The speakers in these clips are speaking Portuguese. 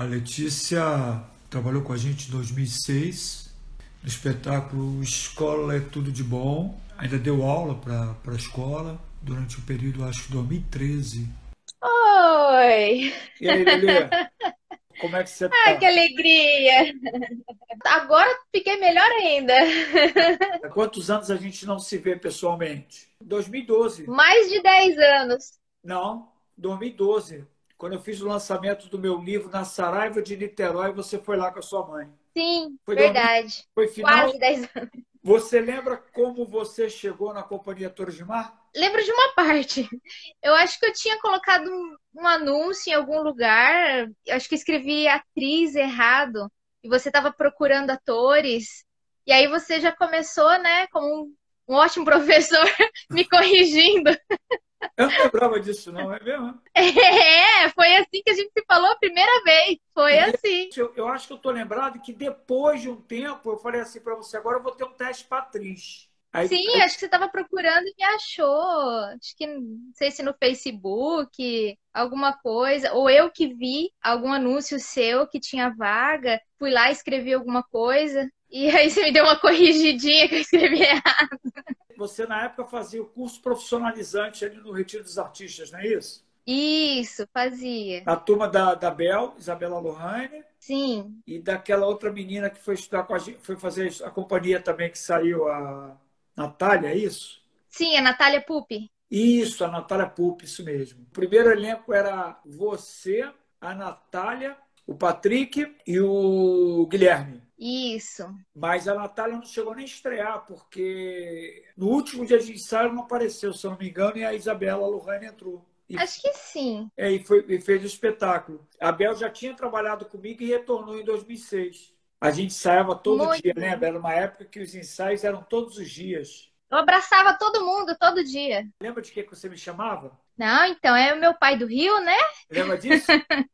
A Letícia trabalhou com a gente em 2006 no espetáculo Escola é Tudo de Bom. Ainda deu aula para a escola durante o período, acho que 2013. Oi! E aí, Lelê? Como é que você tá? Ai, que alegria! Agora fiquei melhor ainda. Há quantos anos a gente não se vê pessoalmente? 2012. Mais de 10 anos. Não, 2012. Quando eu fiz o lançamento do meu livro na Saraiva de Niterói, você foi lá com a sua mãe. Sim, foi verdade. Foi final. Quase 10 anos. Você lembra como você chegou na Companhia Torres de Mar? Lembro de uma parte. Eu acho que eu tinha colocado um, um anúncio em algum lugar. Eu acho que escrevi atriz errado. E você estava procurando atores. E aí você já começou, né, como um, um ótimo professor, me corrigindo. Eu não lembrava disso, não, é mesmo? É, foi assim que a gente se falou a primeira vez. Foi assim. Eu, eu acho que eu tô lembrado que depois de um tempo eu falei assim para você: agora eu vou ter um teste para atriz. Aí, Sim, aí... acho que você estava procurando e me achou. Acho que não sei se no Facebook, alguma coisa. Ou eu que vi algum anúncio seu que tinha vaga, fui lá e escrevi alguma coisa. E aí você me deu uma corrigidinha que eu escrevi errado. Você, na época, fazia o curso profissionalizante ali no Retiro dos Artistas, não é isso? Isso, fazia. A turma da, da Bel, Isabela Lohane. Sim. E daquela outra menina que foi estudar com a gente, foi fazer a companhia também que saiu, a Natália, é isso? Sim, a Natália Pupi. Isso, a Natália Pupi, isso mesmo. O primeiro elenco era você, a Natália, o Patrick e o Guilherme. Isso. Mas a Natália não chegou nem a estrear, porque no último dia de ensaio não apareceu, se eu não me engano, e a Isabela Lohane entrou. E, Acho que sim. É, e, foi, e fez o espetáculo. A Bel já tinha trabalhado comigo e retornou em 2006. A gente ensaiava todo Muito dia, né? Era uma época que os ensaios eram todos os dias. Eu abraçava todo mundo, todo dia. Lembra de que você me chamava? Não, então é o meu pai do Rio, né? Lembra disso?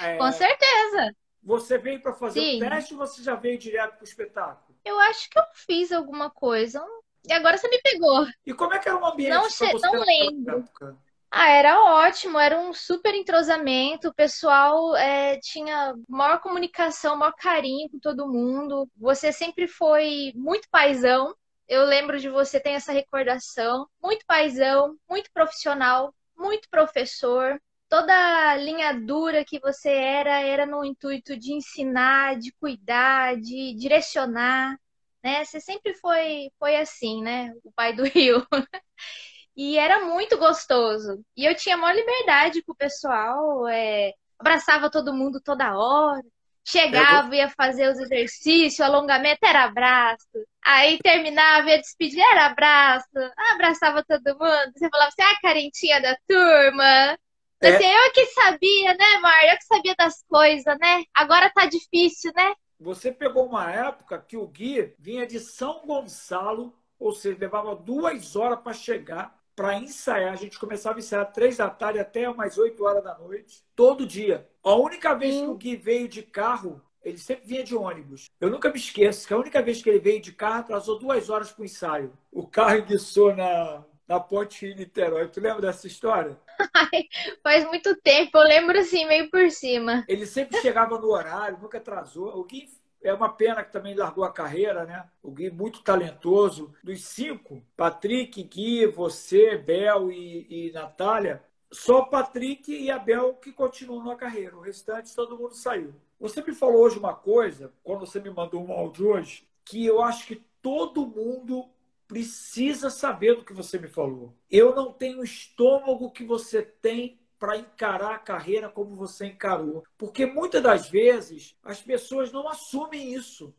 é... Com certeza. Você veio para fazer Sim. o teste ou você já veio direto para o espetáculo? Eu acho que eu fiz alguma coisa. E agora você me pegou. E como é que era o ambiente? Não, você não lembro. Ah, era ótimo, era um super entrosamento, o pessoal é, tinha maior comunicação, maior carinho com todo mundo. Você sempre foi muito paisão. Eu lembro de você ter essa recordação. Muito paisão, muito profissional, muito professor toda linha dura que você era, era no intuito de ensinar, de cuidar, de direcionar, né? Você sempre foi, foi assim, né? O pai do Rio. e era muito gostoso. E eu tinha maior liberdade com o pessoal, é... abraçava todo mundo toda hora. Chegava, ia fazer os exercícios, alongamento era abraço. Aí terminava, ia despedir, era abraço. Abraçava todo mundo. Você falava assim, ah, carentinha da turma. É. Assim, eu que sabia, né, Mar? Eu que sabia das coisas, né? Agora tá difícil, né? Você pegou uma época que o Gui vinha de São Gonçalo, ou seja, levava duas horas para chegar, para ensaiar. A gente começava a ensaiar três da tarde até umas oito horas da noite, todo dia. A única vez que o Gui veio de carro, ele sempre vinha de ônibus. Eu nunca me esqueço que a única vez que ele veio de carro, atrasou duas horas para o ensaio. O carro enguiçou na, na ponte em Niterói. Tu lembra dessa história? Ai, faz muito tempo, eu lembro assim, meio por cima. Ele sempre chegava no horário, nunca atrasou. O Gui é uma pena que também largou a carreira, né? O Gui muito talentoso. Dos cinco, Patrick, Gui, você, Bel e, e Natália, só Patrick e a Bel que continuam na carreira. O restante, todo mundo saiu. Você me falou hoje uma coisa, quando você me mandou um áudio hoje, que eu acho que todo mundo precisa saber do que você me falou. Eu não tenho o estômago que você tem para encarar a carreira como você encarou. Porque muitas das vezes as pessoas não assumem isso.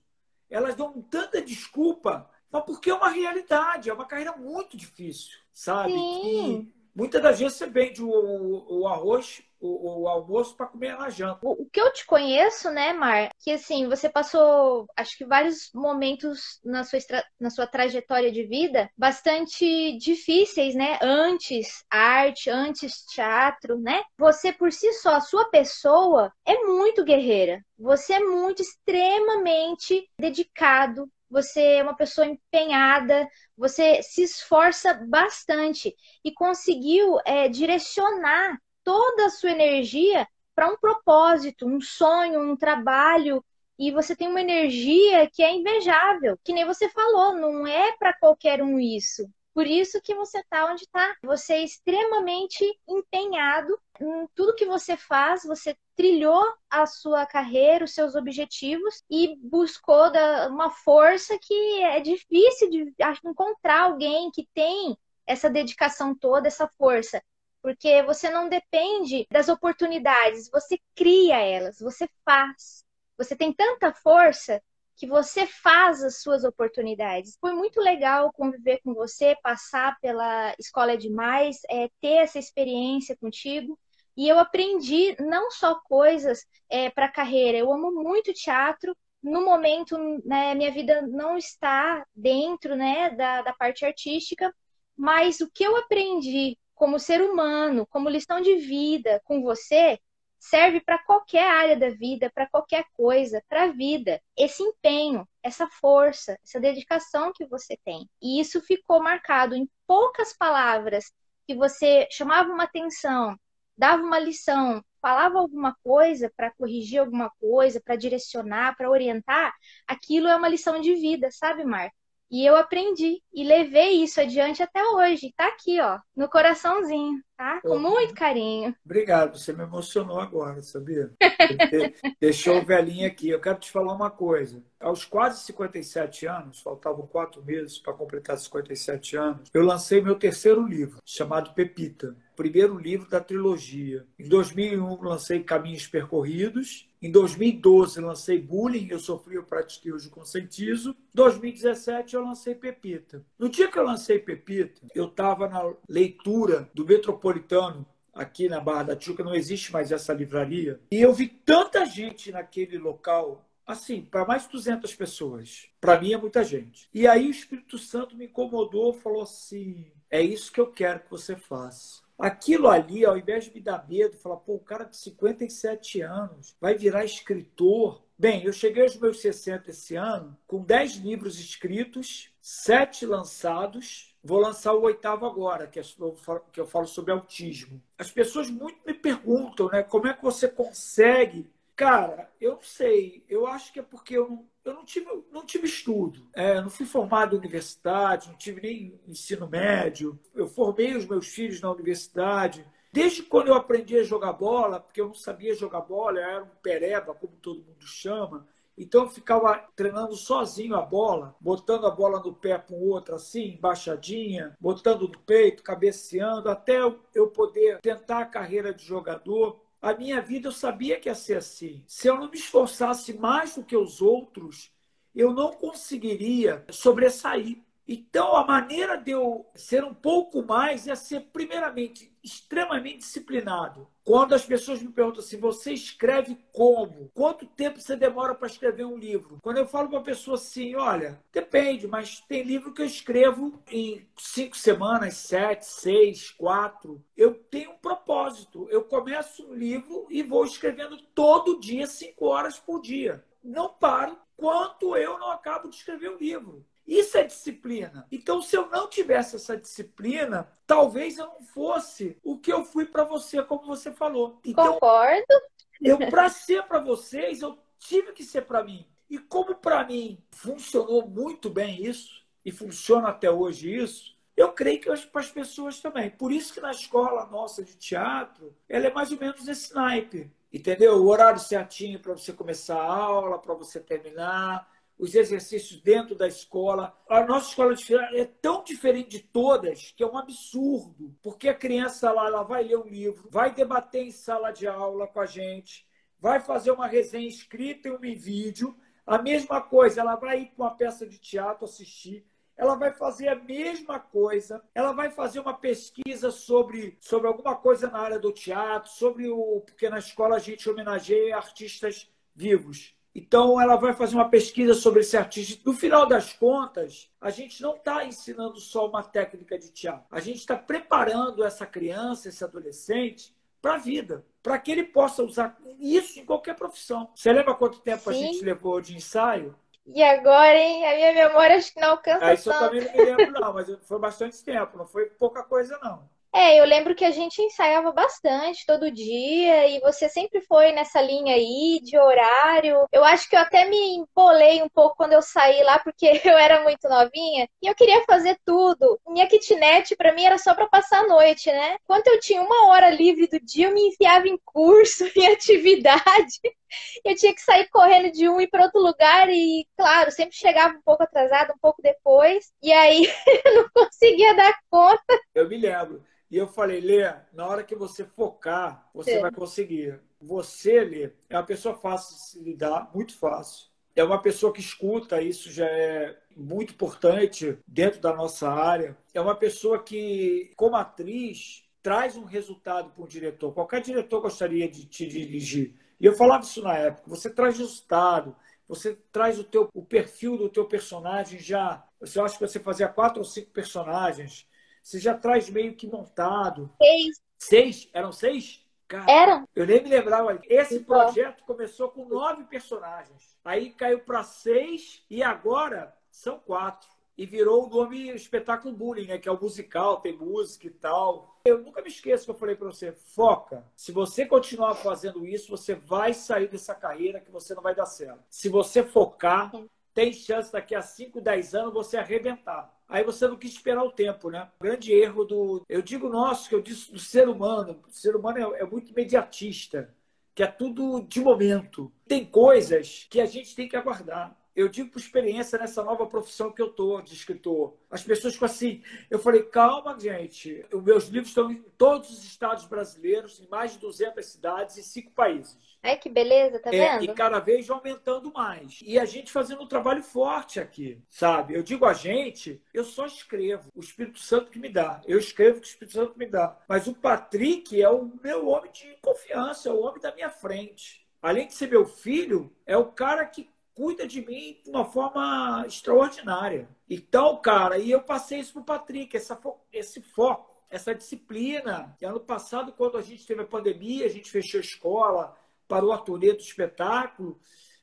Elas dão tanta desculpa, mas porque é uma realidade, é uma carreira muito difícil, sabe? Sim. Que muitas das vezes você vende o, o arroz o, o almoço para comer na janta. O, que eu te conheço, né, Mar, que assim, você passou, acho que vários momentos na sua, na sua trajetória de vida bastante difíceis, né? Antes arte, antes teatro, né? Você por si só, a sua pessoa é muito guerreira. Você é muito extremamente dedicado, você é uma pessoa empenhada, você se esforça bastante e conseguiu é, direcionar toda a sua energia para um propósito, um sonho, um trabalho e você tem uma energia que é invejável, que nem você falou, não é para qualquer um isso. Por isso que você está onde está. Você é extremamente empenhado em tudo que você faz, você trilhou a sua carreira, os seus objetivos e buscou uma força que é difícil de encontrar alguém que tem essa dedicação toda, essa força. Porque você não depende das oportunidades, você cria elas, você faz. Você tem tanta força que você faz as suas oportunidades. Foi muito legal conviver com você, passar pela Escola é Demais, é, ter essa experiência contigo. E eu aprendi não só coisas é, para a carreira, eu amo muito teatro. No momento, né, minha vida não está dentro né, da, da parte artística, mas o que eu aprendi como ser humano, como lição de vida com você, serve para qualquer área da vida, para qualquer coisa, para a vida. Esse empenho, essa força, essa dedicação que você tem. E isso ficou marcado em poucas palavras que você chamava uma atenção, dava uma lição, falava alguma coisa para corrigir alguma coisa, para direcionar, para orientar, aquilo é uma lição de vida, sabe, Marco? E eu aprendi e levei isso adiante até hoje. Tá aqui, ó, no coraçãozinho, tá? Com muito carinho. Obrigado, você me emocionou agora, sabia? Deixou o velhinho aqui. Eu quero te falar uma coisa. Aos quase 57 anos, faltavam quatro meses para completar 57 anos, eu lancei meu terceiro livro, chamado Pepita primeiro livro da trilogia. Em 2001, lancei Caminhos Percorridos. Em 2012, lancei Bullying, Eu Sofri, Eu Pratiquei, Hoje Conscientizo. Em 2017, eu lancei Pepita. No dia que eu lancei Pepita, eu estava na leitura do Metropolitano, aqui na Barra da Tijuca, não existe mais essa livraria. E eu vi tanta gente naquele local assim, para mais de 200 pessoas. Para mim é muita gente. E aí o Espírito Santo me incomodou, falou assim: é isso que eu quero que você faça. Aquilo ali, ao invés de me dar medo, falar, pô, o cara de 57 anos vai virar escritor. Bem, eu cheguei aos meus 60 esse ano, com 10 livros escritos, 7 lançados. Vou lançar o oitavo agora, que, é, que eu falo sobre autismo. As pessoas muito me perguntam, né? Como é que você consegue Cara, eu não sei. Eu acho que é porque eu não, eu não, tive, não tive estudo. É, não fui formado em universidade, não tive nem ensino médio. Eu formei os meus filhos na universidade. Desde quando eu aprendi a jogar bola, porque eu não sabia jogar bola, eu era um pereba, como todo mundo chama. Então eu ficava treinando sozinho a bola, botando a bola no pé para o outro, assim, embaixadinha, botando no peito, cabeceando, até eu poder tentar a carreira de jogador a minha vida eu sabia que ia ser assim. Se eu não me esforçasse mais do que os outros, eu não conseguiria sobressair. Então, a maneira de eu ser um pouco mais é ser, primeiramente, extremamente disciplinado. Quando as pessoas me perguntam assim, você escreve como? Quanto tempo você demora para escrever um livro? Quando eu falo para uma pessoa assim, olha, depende, mas tem livro que eu escrevo em cinco semanas, sete, seis, quatro. Eu tenho um propósito. Eu começo um livro e vou escrevendo todo dia, cinco horas por dia. Não paro quanto eu não acabo de escrever o um livro. Isso é disciplina. Então, se eu não tivesse essa disciplina, talvez eu não fosse o que eu fui para você, como você falou. Então, Concordo. Eu, para ser para vocês, eu tive que ser para mim. E como para mim funcionou muito bem isso, e funciona até hoje isso, eu creio que para as pessoas também. Por isso que na escola nossa de teatro, ela é mais ou menos esse naipe. Entendeu? O horário certinho para você começar a aula, para você terminar os exercícios dentro da escola. A nossa escola é tão diferente de todas que é um absurdo, porque a criança lá ela vai ler um livro, vai debater em sala de aula com a gente, vai fazer uma resenha escrita e um vídeo. A mesma coisa, ela vai ir para uma peça de teatro assistir, ela vai fazer a mesma coisa, ela vai fazer uma pesquisa sobre, sobre alguma coisa na área do teatro, sobre o. Porque na escola a gente homenageia artistas vivos. Então, ela vai fazer uma pesquisa sobre esse artista. No final das contas, a gente não está ensinando só uma técnica de teatro. A gente está preparando essa criança, esse adolescente, para a vida, para que ele possa usar isso em qualquer profissão. Você lembra quanto tempo Sim. a gente levou de ensaio? E agora, hein? A minha memória acho que não alcança ah, isso tanto. eu também não me lembro, não, mas foi bastante tempo, não foi pouca coisa, não. É, eu lembro que a gente ensaiava bastante todo dia e você sempre foi nessa linha aí de horário. Eu acho que eu até me embolei um pouco quando eu saí lá porque eu era muito novinha e eu queria fazer tudo. Minha kitnet para mim era só para passar a noite, né? Quando eu tinha uma hora livre do dia, eu me enfiava em curso, em atividade. Eu tinha que sair correndo de um e para outro lugar e, claro, sempre chegava um pouco atrasada, um pouco depois, e aí eu não conseguia dar conta. Eu me lembro. E eu falei, Lê, na hora que você focar, você Sim. vai conseguir. Você, Lê, é uma pessoa fácil de se lidar, muito fácil. É uma pessoa que escuta, isso já é muito importante dentro da nossa área. É uma pessoa que, como atriz, traz um resultado para um diretor. Qualquer diretor gostaria de te dirigir. E eu falava isso na época. Você traz resultado, você traz o teu o perfil do teu personagem já. Você acha que você fazia quatro ou cinco personagens você já traz meio que montado. Seis. Seis? Eram seis? Cara, Eram. Eu nem me lembrava. Esse então. projeto começou com nove personagens. Aí caiu para seis e agora são quatro. E virou o nome Espetáculo Bullying, né? Que é o musical, tem música e tal. Eu nunca me esqueço que eu falei para você, foca. Se você continuar fazendo isso, você vai sair dessa carreira que você não vai dar certo. Se você focar, tem chance daqui a 5, 10 anos você arrebentar. Aí você não quis esperar o tempo, né? O grande erro do. Eu digo nosso, que eu disse do ser humano. O ser humano é, é muito imediatista, que é tudo de momento. Tem coisas que a gente tem que aguardar eu digo por experiência nessa nova profissão que eu tô de escritor. As pessoas ficam assim, eu falei, calma, gente. Os meus livros estão em todos os estados brasileiros, em mais de 200 cidades e cinco países. Ai, que beleza, tá é, vendo? E cada vez aumentando mais. E a gente fazendo um trabalho forte aqui, sabe? Eu digo a gente, eu só escrevo. O Espírito Santo que me dá. Eu escrevo o que o Espírito Santo me dá. Mas o Patrick é o meu homem de confiança, é o homem da minha frente. Além de ser meu filho, é o cara que cuida de mim de uma forma extraordinária. Então, cara, e eu passei isso pro Patrick, essa, esse foco, essa disciplina. E ano passado, quando a gente teve a pandemia, a gente fechou a escola, parou a turnê do espetáculo,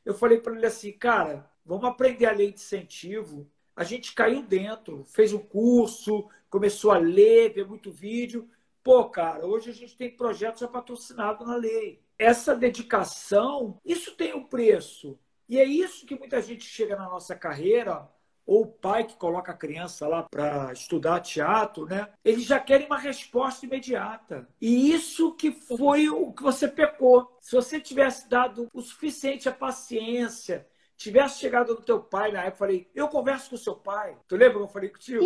eu falei para ele assim, cara, vamos aprender a lei de incentivo. A gente caiu dentro, fez um curso, começou a ler, ver muito vídeo. Pô, cara, hoje a gente tem projetos já patrocinados na lei. Essa dedicação, isso tem um preço. E é isso que muita gente chega na nossa carreira, ou o pai que coloca a criança lá para estudar teatro, né? Eles já querem uma resposta imediata. E isso que foi o que você pecou. Se você tivesse dado o suficiente a paciência, tivesse chegado no teu pai na época, eu falei, eu converso com o seu pai. Tu lembra que eu falei contigo?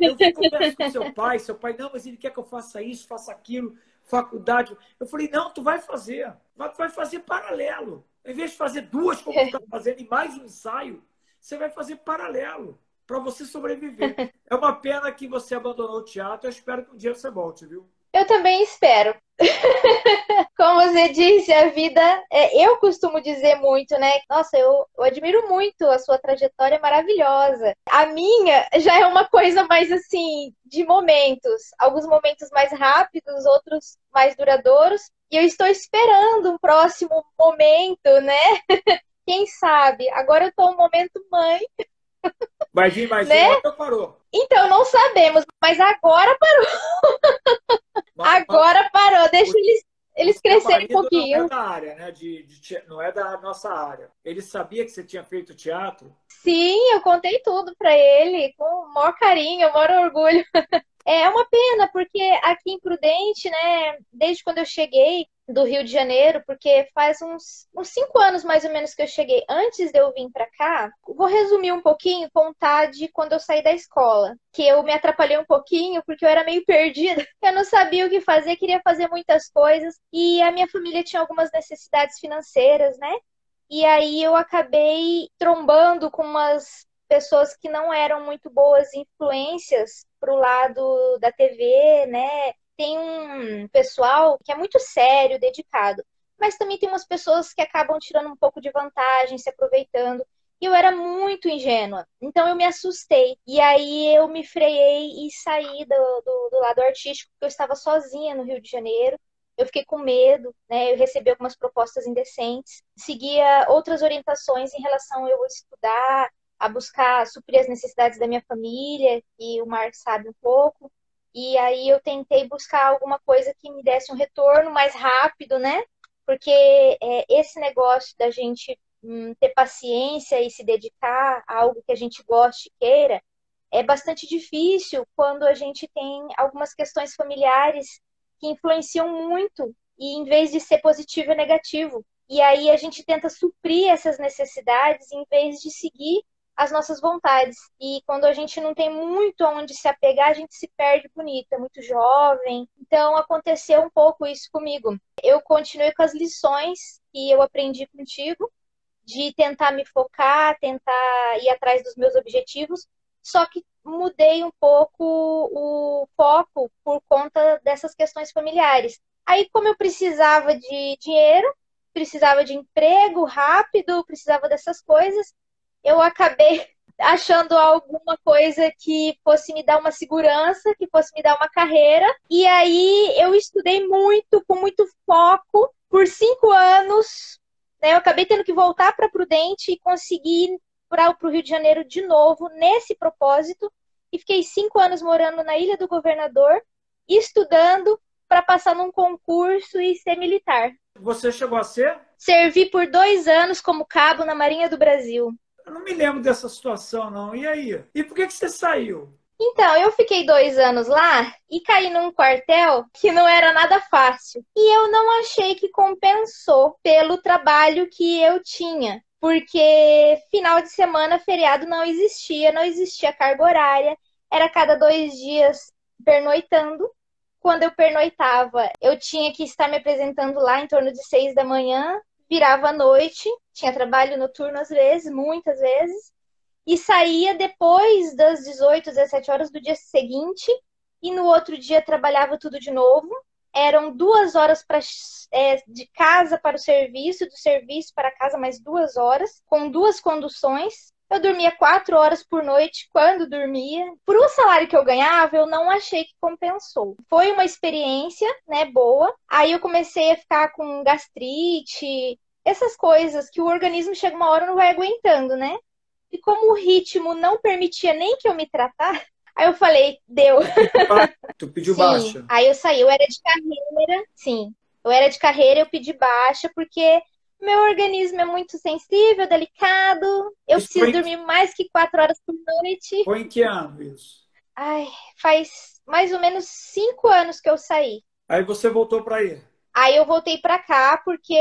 Eu converso com seu pai, seu pai, não, mas ele quer que eu faça isso, faça aquilo, faculdade. Eu falei, não, tu vai fazer, tu vai fazer paralelo. Em vez de fazer duas, como está fazendo, e mais um ensaio, você vai fazer paralelo para você sobreviver. É uma pena que você abandonou o teatro. Eu espero que um dia você volte, viu? Eu também espero. Como você disse, a vida. É, eu costumo dizer muito, né? Nossa, eu, eu, admiro muito a sua trajetória maravilhosa. A minha já é uma coisa mais assim, de momentos. Alguns momentos mais rápidos, outros mais duradouros. E eu estou esperando um próximo momento, né? Quem sabe? Agora eu estou no momento mãe. Vir mais né? ou parou? Então, não sabemos, mas agora parou. Mas, agora parou, deixa eles, eles crescerem um pouquinho. Não é da área, né? De, de, não é da nossa área. Ele sabia que você tinha feito teatro? Sim, eu contei tudo para ele, com o maior carinho, o maior orgulho. É uma pena, porque aqui em Prudente, né, desde quando eu cheguei do Rio de Janeiro, porque faz uns, uns cinco anos mais ou menos que eu cheguei. Antes de eu vir para cá, vou resumir um pouquinho, contar de quando eu saí da escola, que eu me atrapalhei um pouquinho porque eu era meio perdida. Eu não sabia o que fazer, queria fazer muitas coisas e a minha família tinha algumas necessidades financeiras, né? E aí eu acabei trombando com umas pessoas que não eram muito boas influências para o lado da TV, né? Tem um pessoal que é muito sério, dedicado, mas também tem umas pessoas que acabam tirando um pouco de vantagem, se aproveitando. E eu era muito ingênua, então eu me assustei. E aí eu me freiei e saí do, do, do lado artístico, porque eu estava sozinha no Rio de Janeiro eu fiquei com medo, né? Eu recebi algumas propostas indecentes, seguia outras orientações em relação a eu estudar, a buscar suprir as necessidades da minha família, e o Mark sabe um pouco. E aí eu tentei buscar alguma coisa que me desse um retorno mais rápido, né? Porque é, esse negócio da gente hum, ter paciência e se dedicar a algo que a gente goste e queira é bastante difícil quando a gente tem algumas questões familiares que influenciam muito e em vez de ser positivo é negativo. E aí a gente tenta suprir essas necessidades em vez de seguir as nossas vontades. E quando a gente não tem muito onde se apegar, a gente se perde bonito, é muito jovem. Então aconteceu um pouco isso comigo. Eu continuei com as lições que eu aprendi contigo, de tentar me focar, tentar ir atrás dos meus objetivos, só que mudei um pouco o foco por conta dessas questões familiares. Aí, como eu precisava de dinheiro, precisava de emprego rápido, precisava dessas coisas. Eu acabei achando alguma coisa que fosse me dar uma segurança, que fosse me dar uma carreira. E aí eu estudei muito, com muito foco, por cinco anos. Né? Eu acabei tendo que voltar para Prudente e conseguir para o Rio de Janeiro de novo, nesse propósito. E fiquei cinco anos morando na Ilha do Governador, estudando para passar num concurso e ser militar. Você chegou a ser? Servi por dois anos como cabo na Marinha do Brasil. Eu não me lembro dessa situação, não. E aí? E por que, que você saiu? Então, eu fiquei dois anos lá e caí num quartel que não era nada fácil. E eu não achei que compensou pelo trabalho que eu tinha. Porque final de semana, feriado não existia, não existia carga horária. Era cada dois dias pernoitando quando eu pernoitava, eu tinha que estar me apresentando lá em torno de seis da manhã, virava à noite, tinha trabalho noturno às vezes, muitas vezes, e saía depois das 18, 17 horas do dia seguinte, e no outro dia trabalhava tudo de novo. Eram duas horas pra, é, de casa para o serviço, do serviço para casa mais duas horas, com duas conduções. Eu dormia quatro horas por noite quando dormia. Por um salário que eu ganhava, eu não achei que compensou. Foi uma experiência, né, boa. Aí eu comecei a ficar com gastrite, essas coisas que o organismo chega uma hora não vai aguentando, né? E como o ritmo não permitia nem que eu me tratar, aí eu falei, deu. Tu pediu sim. baixa. Aí eu saí, eu era de carreira, sim. Eu era de carreira, eu pedi baixa porque meu organismo é muito sensível, delicado. Eu isso preciso dormir mais que quatro horas por noite. Foi em que ano isso? Ai, faz mais ou menos cinco anos que eu saí. Aí você voltou para aí? Aí eu voltei para cá porque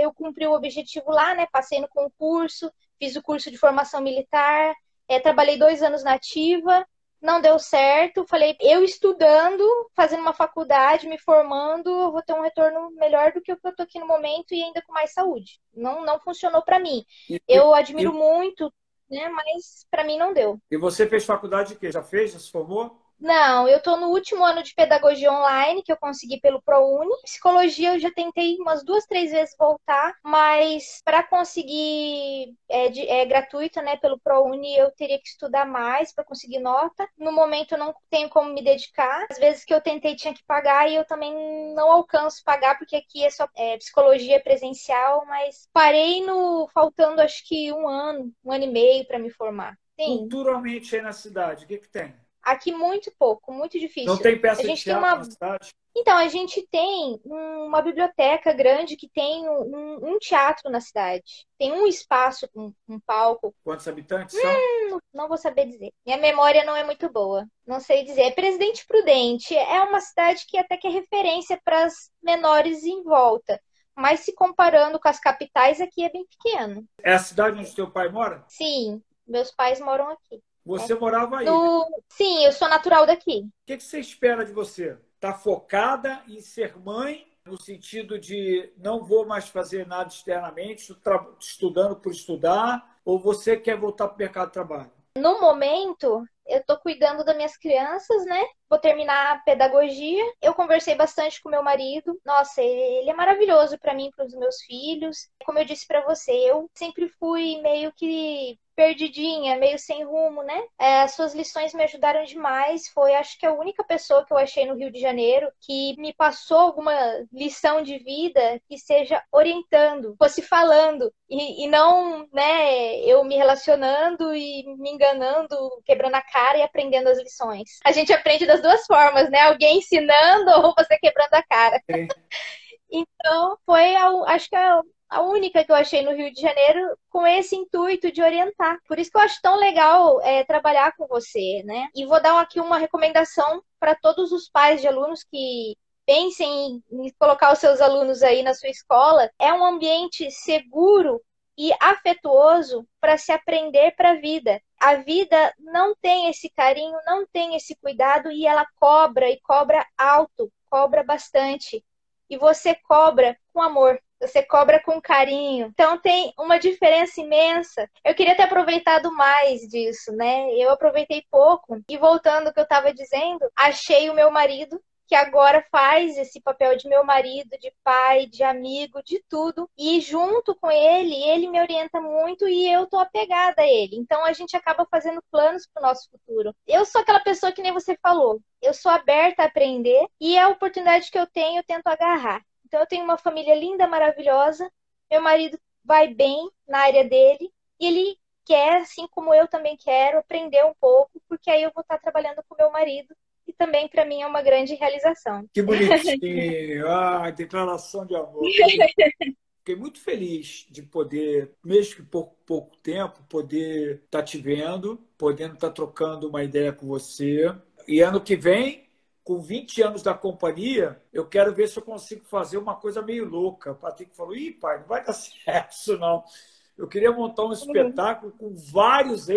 eu cumpri o objetivo lá, né? Passei no concurso, fiz o curso de formação militar, é, trabalhei dois anos na ativa não deu certo. Falei, eu estudando, fazendo uma faculdade, me formando, eu vou ter um retorno melhor do que o que eu tô aqui no momento e ainda com mais saúde. Não, não funcionou para mim. E, eu admiro e... muito, né? Mas para mim não deu. E você fez faculdade de quê? Já fez? Já se formou? Não, eu estou no último ano de pedagogia online que eu consegui pelo ProUni. Psicologia eu já tentei umas duas, três vezes voltar, mas para conseguir é, de, é gratuita, né, pelo ProUni, eu teria que estudar mais para conseguir nota. No momento eu não tenho como me dedicar. Às vezes que eu tentei tinha que pagar e eu também não alcanço pagar porque aqui é só é, psicologia presencial, mas parei no faltando acho que um ano, um ano e meio para me formar. Sim. Culturalmente aí na cidade, o que que tem? Aqui muito pouco, muito difícil. Não tem peça a gente de teatro uma... na cidade? Então, a gente tem uma biblioteca grande que tem um, um teatro na cidade. Tem um espaço com um, um, palco. Quantos habitantes são? Hum, não vou saber dizer. Minha memória não é muito boa. Não sei dizer. É Presidente Prudente. É uma cidade que até que é referência para as menores em volta. Mas se comparando com as capitais, aqui é bem pequeno. É a cidade onde seu pai mora? Sim, meus pais moram aqui. Você morava aí? No... Sim, eu sou natural daqui. O que, que você espera de você? Tá focada em ser mãe, no sentido de não vou mais fazer nada externamente, estudando por estudar, ou você quer voltar para o mercado de trabalho? No momento, eu estou cuidando das minhas crianças, né? Vou terminar a pedagogia. Eu conversei bastante com meu marido. Nossa, ele é maravilhoso para mim, para os meus filhos. Como eu disse para você, eu sempre fui meio que perdidinha, meio sem rumo, né? É, as suas lições me ajudaram demais. Foi, acho que, a única pessoa que eu achei no Rio de Janeiro que me passou alguma lição de vida que seja orientando, fosse falando e, e não, né, eu me relacionando e me enganando, quebrando a cara e aprendendo as lições. A gente aprende das duas formas, né? Alguém ensinando ou você quebrando a cara. É. Então, foi, acho que a única que eu achei no Rio de Janeiro com esse intuito de orientar. Por isso que eu acho tão legal é, trabalhar com você, né? E vou dar aqui uma recomendação para todos os pais de alunos que pensem em colocar os seus alunos aí na sua escola. É um ambiente seguro e afetuoso para se aprender para a vida. A vida não tem esse carinho, não tem esse cuidado e ela cobra e cobra alto, cobra bastante. E você cobra com amor você cobra com carinho. Então tem uma diferença imensa. Eu queria ter aproveitado mais disso, né? Eu aproveitei pouco. E voltando ao que eu estava dizendo, achei o meu marido que agora faz esse papel de meu marido, de pai, de amigo, de tudo. E junto com ele, ele me orienta muito e eu tô apegada a ele. Então a gente acaba fazendo planos para o nosso futuro. Eu sou aquela pessoa que nem você falou. Eu sou aberta a aprender e a oportunidade que eu tenho, eu tento agarrar. Então eu tenho uma família linda, maravilhosa. Meu marido vai bem na área dele e ele quer, assim como eu também quero, aprender um pouco, porque aí eu vou estar trabalhando com meu marido e também para mim é uma grande realização. Que bonitinho! ah, declaração de amor. Fiquei muito feliz de poder, mesmo que por pouco tempo, poder estar tá te vendo, podendo estar tá trocando uma ideia com você. E ano que vem com 20 anos da companhia, eu quero ver se eu consigo fazer uma coisa meio louca. O Patrick falou: ih, pai, não vai dar certo isso não. Eu queria montar um espetáculo com vários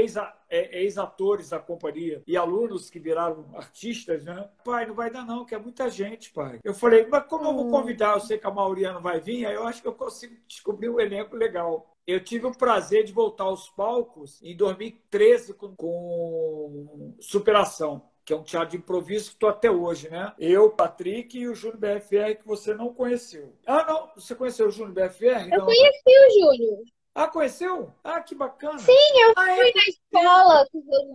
é, ex-atores da companhia e alunos que viraram artistas, né? Pai, não vai dar não, que é muita gente, pai. Eu falei, mas como eu vou hum. convidar? Eu sei que a maioria não vai vir, aí eu acho que eu consigo descobrir um elenco legal. Eu tive o prazer de voltar aos palcos em 2013 com, com Superação que é um teatro de improviso que estou até hoje, né? Eu, Patrick e o Júnior BFR, que você não conheceu. Ah, não, você conheceu o Júnior BFR? Eu não. conheci o Júnior. Ah, conheceu? Ah, que bacana. Sim, eu ah, fui é, na escola.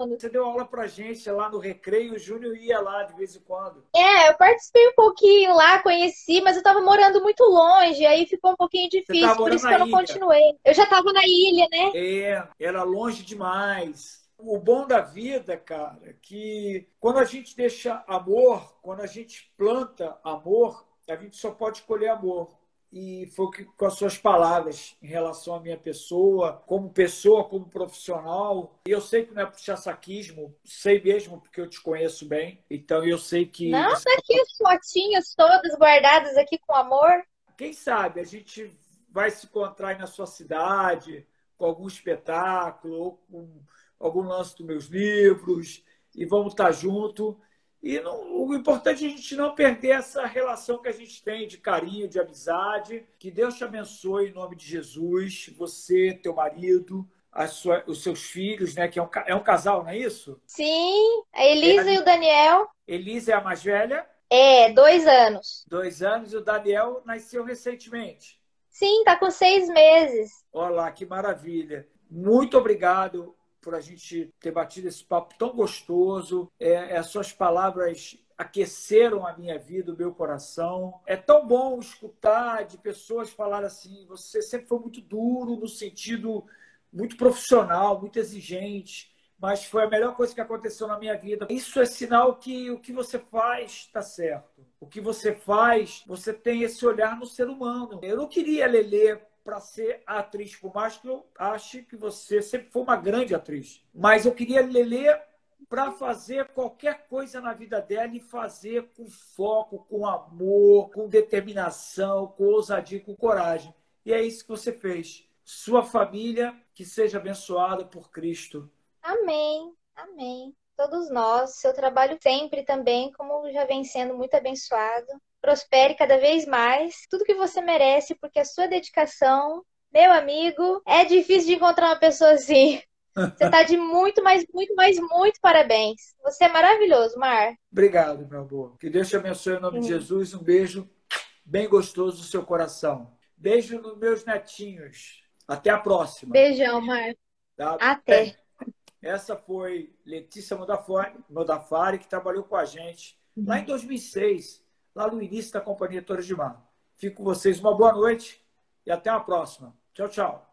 Você deu aula pra gente lá no recreio, o Júnior ia lá de vez em quando. É, eu participei um pouquinho lá, conheci, mas eu tava morando muito longe, aí ficou um pouquinho difícil, por isso que eu não ilha. continuei. Eu já tava na ilha, né? É, era longe demais o bom da vida, cara, é que quando a gente deixa amor, quando a gente planta amor, a gente só pode colher amor. E foi com as suas palavras em relação à minha pessoa, como pessoa, como profissional. E eu sei que não é puxar saquismo, sei mesmo porque eu te conheço bem. Então eu sei que. Não, tá aqui as fotinhas todas guardadas aqui com amor. Quem sabe a gente vai se encontrar aí na sua cidade, com algum espetáculo, ou com algum lance dos meus livros e vamos estar junto. E não, o importante é a gente não perder essa relação que a gente tem de carinho, de amizade. Que Deus te abençoe em nome de Jesus, você, teu marido, sua, os seus filhos, né? Que é um, é um casal, não é isso? Sim, a Elisa é, e o Daniel. Elisa é a mais velha? É, dois anos. Dois anos e o Daniel nasceu recentemente. Sim, tá com seis meses. Olá, que maravilha. Muito obrigado por a gente ter batido esse papo tão gostoso. É, as suas palavras aqueceram a minha vida, o meu coração. É tão bom escutar de pessoas falar assim: você sempre foi muito duro, no sentido muito profissional, muito exigente, mas foi a melhor coisa que aconteceu na minha vida. Isso é sinal que o que você faz está certo. O que você faz, você tem esse olhar no ser humano. Eu não queria, Lelê, para ser atriz, por mais que eu ache que você sempre foi uma grande atriz. Mas eu queria Lelê para fazer qualquer coisa na vida dela e fazer com foco, com amor, com determinação, com ousadia, com coragem. E é isso que você fez. Sua família que seja abençoada por Cristo. Amém. Amém. Todos nós, seu trabalho sempre também, como já vem sendo muito abençoado prospere cada vez mais, tudo que você merece, porque a sua dedicação, meu amigo, é difícil de encontrar uma pessoa assim. Você está de muito, mais, muito, mais, muito parabéns. Você é maravilhoso, Mar. Obrigado, meu amor. Que Deus te abençoe em nome de Jesus. Um beijo bem gostoso no seu coração. Beijo nos meus netinhos. Até a próxima. Beijão, Mar. Tá? Até. Essa foi Letícia Modafari, que trabalhou com a gente uhum. lá em 2006, lá no início da Companhia Torres de Mar. Fico com vocês uma boa noite e até a próxima. Tchau, tchau.